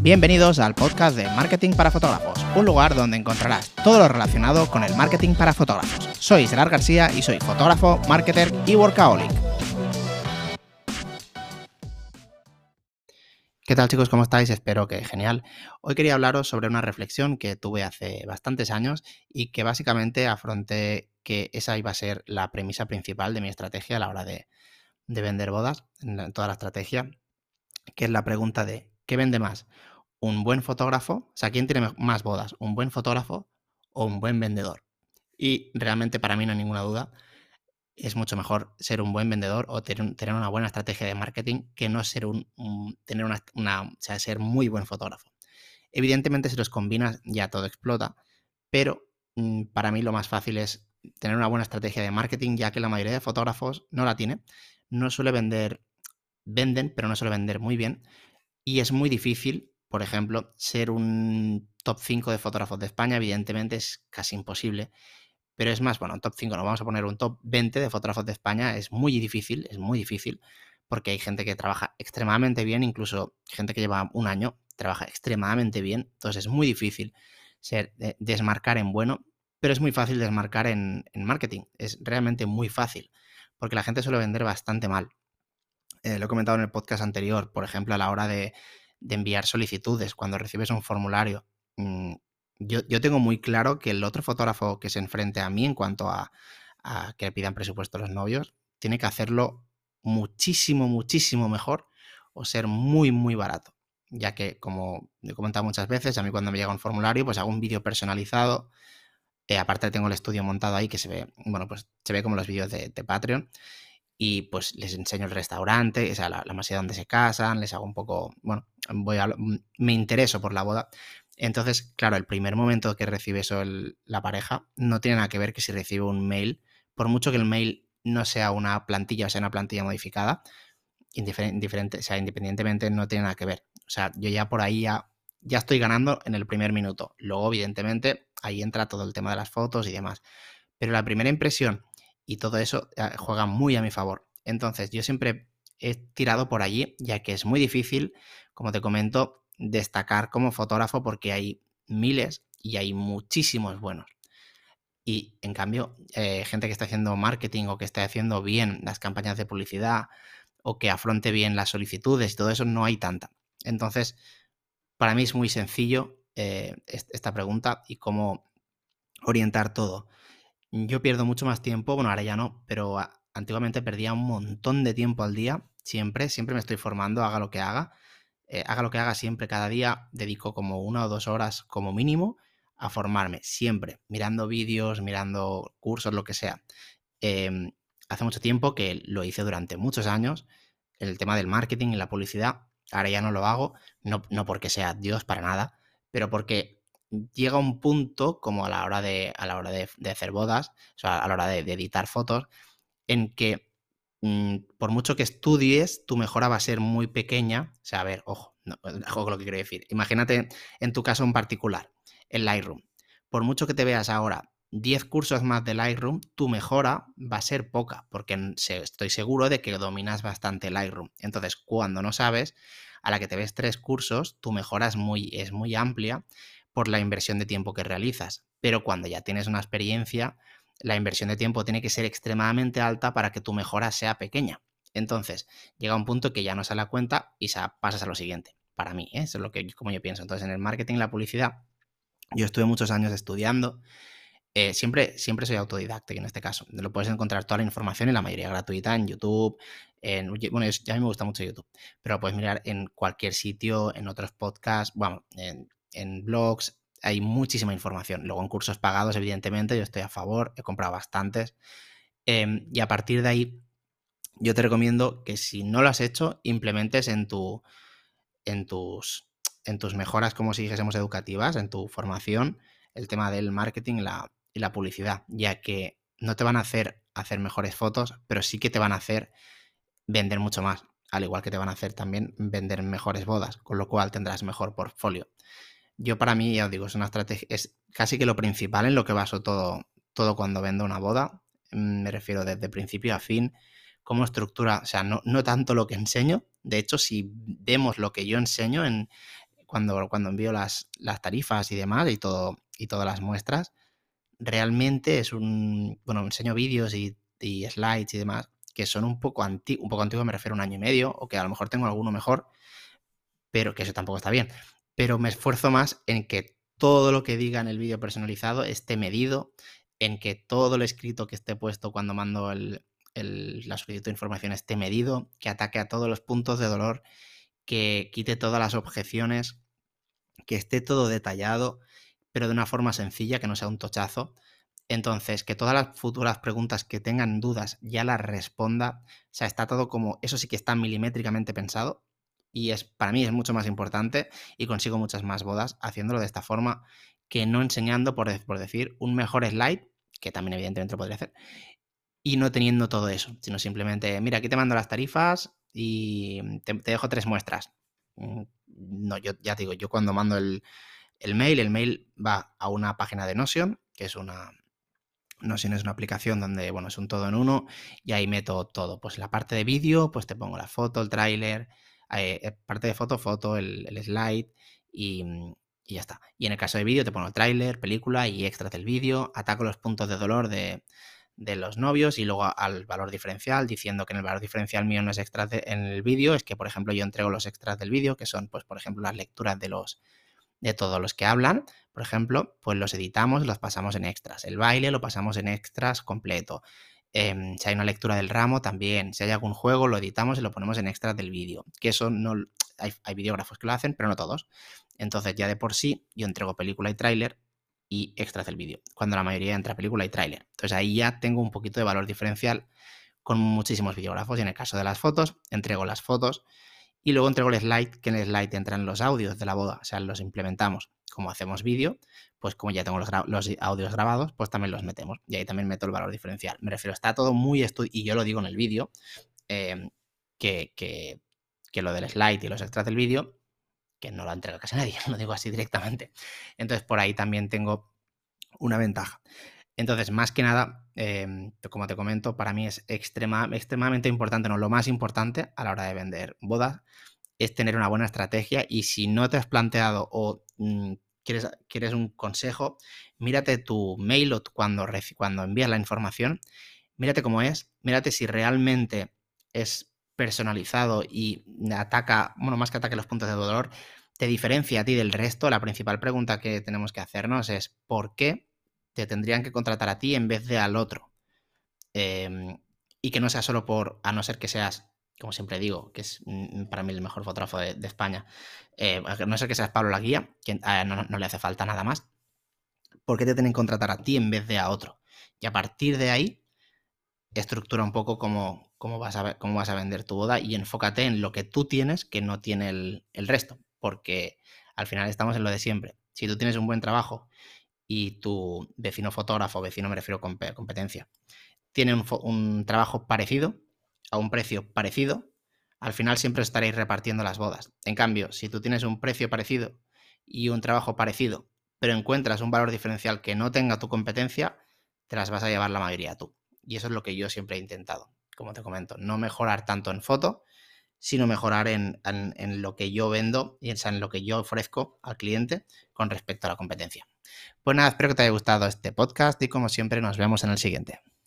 Bienvenidos al podcast de Marketing para Fotógrafos, un lugar donde encontrarás todo lo relacionado con el marketing para fotógrafos. Soy Gerard García y soy fotógrafo, marketer y workaholic. ¿Qué tal chicos? ¿Cómo estáis? Espero que genial. Hoy quería hablaros sobre una reflexión que tuve hace bastantes años y que básicamente afronté que esa iba a ser la premisa principal de mi estrategia a la hora de, vender bodas, en toda la estrategia, que es la pregunta de ¿qué vende más? ¿Un buen fotógrafo? O sea, ¿quién tiene más bodas? ¿Un buen fotógrafo o un buen vendedor? Y realmente para mí no hay ninguna duda es mucho mejor ser un buen vendedor o tener, una buena estrategia de marketing que no ser un, tener una, o sea, ser muy buen fotógrafo. Evidentemente, si los combinas, ya todo explota, pero mm, para mí lo más fácil es tener una buena estrategia de marketing, ya que la mayoría de fotógrafos no la tiene. No suele vender, venden, pero no suele vender muy bien. Y es muy difícil, por ejemplo, ser un top 5 de fotógrafos de España, evidentemente es casi imposible pero es más, bueno, un top 5, no vamos a poner un top 20 de fotógrafos de España, es muy difícil, es muy difícil, porque hay gente que trabaja extremadamente bien, incluso gente que lleva un año trabaja extremadamente bien, entonces es muy difícil ser, desmarcar en bueno, pero es muy fácil desmarcar en, marketing, es realmente muy fácil, porque la gente suele vender bastante mal. Eh, lo he comentado en el podcast anterior, por ejemplo, a la hora de, enviar solicitudes, cuando recibes un formulario, mm, yo, tengo muy claro que el otro fotógrafo que se enfrente a mí en cuanto a, que le pidan presupuesto a los novios, tiene que hacerlo muchísimo, muchísimo mejor o ser muy, muy barato. Ya que, como he comentado muchas veces, a mí cuando me llega un formulario, pues hago un vídeo personalizado. Eh, aparte tengo el estudio montado ahí que se ve, bueno, pues se ve como los vídeos de, Patreon. Y pues les enseño el restaurante, o sea, la, la masía donde se casan, les hago un poco, bueno, voy a, me intereso por la boda, entonces, claro, el primer momento que recibe eso la pareja no tiene nada que ver que si recibe un mail, por mucho que el mail no sea una plantilla o sea una plantilla modificada, indiferente, o sea, independientemente no tiene nada que ver. O sea, yo ya por ahí ya, ya estoy ganando en el primer minuto. Luego, evidentemente, ahí entra todo el tema de las fotos y demás. Pero la primera impresión y todo eso eh, juega muy a mi favor. Entonces, yo siempre he tirado por allí, ya que es muy difícil, como te comento, destacar como fotógrafo porque hay miles y hay muchísimos buenos. Y en cambio, eh, gente que está haciendo marketing o que está haciendo bien las campañas de publicidad o que afronte bien las solicitudes y todo eso, no hay tanta. Entonces, para mí es muy sencillo eh, esta pregunta y cómo orientar todo. Yo pierdo mucho más tiempo, bueno, ahora ya no, pero antiguamente perdía un montón de tiempo al día, siempre, siempre me estoy formando, haga lo que haga. Eh, haga lo que haga siempre, cada día, dedico como una o dos horas como mínimo a formarme, siempre, mirando vídeos, mirando cursos, lo que sea. Em, hace mucho tiempo que lo hice durante muchos años, el tema del marketing y la publicidad, ahora ya no lo hago, no, porque sea Dios para nada, pero porque llega un punto como a la hora de, a la hora de, hacer bodas, o sea, a la hora de editar fotos, en que Mm, por mucho que estudies, tu mejora va a ser muy pequeña. O sea, a ver, ojo, ojo con lo que quiero decir. Imagínate en tu caso en particular, el Lightroom. Por mucho que te veas ahora 10 cursos más de Lightroom, tu mejora va a ser poca, porque estoy seguro de que dominas bastante Lightroom. Entonces, cuando no sabes, a la que te ves tres cursos, tu mejora es muy, es muy amplia por la inversión de tiempo que realizas. Pero cuando ya tienes una experiencia, la inversión de tiempo tiene que ser extremadamente alta para que tu mejora sea pequeña. Entonces, llega un punto que ya no sale a cuenta y pasas a lo siguiente. Para mí, ¿eh? eso es lo que como yo pienso. Entonces, en el marketing la publicidad, yo estuve muchos años estudiando. Eh, siempre, siempre soy autodidacta en este caso. Lo puedes encontrar toda la información y la mayoría gratuita en YouTube. En, bueno, a mí me gusta mucho YouTube, pero lo puedes mirar en cualquier sitio, en otros podcasts, bueno, en, en blogs, hay muchísima información. Luego en cursos pagados, evidentemente, yo estoy a favor, he comprado bastantes. Em, y a partir de ahí, yo te recomiendo que si no lo has hecho, implementes en, tu, en, tus, en tus mejoras, como si dijésemos, educativas, en tu formación, el tema del marketing y la, y la publicidad, ya que no te van a hacer hacer mejores fotos, pero sí que te van a hacer vender mucho más, al igual que te van a hacer también vender mejores bodas, con lo cual tendrás mejor portfolio yo para mí, ya os digo, es una estrategia, es casi que lo principal en lo que baso todo, todo cuando vendo una boda. Mm, me refiero desde principio a fin, cómo estructura, o sea, no, no tanto lo que enseño. De hecho, si vemos lo que yo enseño en cuando, cuando envío las, las tarifas y demás y, todo, y todas las muestras, realmente es un, bueno, enseño vídeos y, slides y demás que son un poco, antiguos, un poco antiguos, me refiero a un año y medio, o que a lo mejor tengo alguno mejor, pero que eso tampoco está bien. Pero me esfuerzo más en que todo lo que diga en el vídeo personalizado esté medido, en que todo lo escrito que esté puesto cuando mando la solicitud de información esté medido, que ataque a todos los puntos de dolor, que quite todas las objeciones, que esté todo detallado, pero de una forma sencilla, que no sea un tochazo. Entonces, que todas las futuras preguntas que tengan dudas ya las responda. O sea, está todo como, eso sí que está milimétricamente pensado y es para mí es mucho más importante y consigo muchas más bodas haciéndolo de esta forma que no enseñando, por, decir, un mejor slide, que también evidentemente lo podría hacer, y no teniendo todo eso, sino simplemente, mira, aquí te mando las tarifas y te, dejo tres muestras. Mm, no, yo ya digo, yo cuando mando el, el mail, el mail va a una página de Notion, que es una, Notion es una aplicación donde, bueno, es un todo en uno y ahí meto todo. Pues la parte de vídeo, pues te pongo la foto, el tráiler, eh, eh, parte de foto, foto, el, slide mm, y, ya está. Y en el caso de vídeo te pongo tráiler, película y extras del vídeo, ataco los puntos de dolor de, los novios y luego al valor diferencial, diciendo que en el valor diferencial mío no es extras en el vídeo, es que, por ejemplo, yo entrego los extras del vídeo, que son, pues, por ejemplo, las lecturas de los de todos los que hablan, por ejemplo, pues los editamos y los pasamos en extras. El baile lo pasamos en extras completo. Em, si hay una lectura del ramo, también. Si hay algún juego, lo editamos y lo ponemos en extras del vídeo. Que eso no. Hay, hay, videógrafos que lo hacen, pero no todos. Entonces, ya de por sí, yo entrego película y tráiler y extras del vídeo. Cuando la mayoría entra película y tráiler. Entonces ahí ya tengo un poquito de valor diferencial con muchísimos videógrafos. Y en el caso de las fotos, entrego las fotos y luego entrego el slide, que en el slide entran los audios de la boda. O sea, los implementamos. Como hacemos vídeo, pues como ya tengo los, audios grabados, pues también los metemos. Y ahí también meto el valor diferencial. Me refiero, está todo muy estudiado, y yo lo digo en el vídeo, em, que, que, lo del slide y los extras del vídeo, que no lo entrega casi nadie, lo digo así directamente. Entonces, por ahí también tengo una ventaja. Entonces, más que nada, em, como te comento, para mí es extremadamente importante, no lo más importante a la hora de vender bodas, es tener una buena estrategia y si no te has planteado o mm, quieres, un consejo, mírate tu mail cuando, cuando envías la información, mírate cómo es, mírate si realmente es personalizado y ataca, bueno, más que ataque los puntos de dolor, te diferencia a ti del resto. La principal pregunta que tenemos que hacernos es ¿por qué te tendrían que contratar a ti en vez de al otro? Em, y que no sea solo por, a no ser que seas como siempre digo, que es mm, para mí el mejor fotógrafo de, España, eh, no sé que seas Pablo Laguía, que ah, no, le hace falta nada más, ¿por qué te tienen que contratar a ti en vez de a otro? Y a partir de ahí, estructura un poco cómo, cómo, vas, a, cómo vas a vender tu boda y enfócate en lo que tú tienes que no tiene el, resto, porque al final estamos en lo de siempre. Si tú tienes un buen trabajo y tu vecino fotógrafo, vecino me refiero con competencia, tiene un, un trabajo parecido, a un precio parecido, al final siempre estaréis repartiendo las bodas. En cambio, si tú tienes un precio parecido y un trabajo parecido, pero encuentras un valor diferencial que no tenga tu competencia, te las vas a llevar la mayoría tú. Y eso es lo que yo siempre he intentado, como te comento, no mejorar tanto en foto, sino mejorar en, lo que yo vendo y en lo que yo ofrezco al cliente con respecto a la competencia. Pues nada, espero que te haya gustado este podcast y como siempre nos vemos en el siguiente.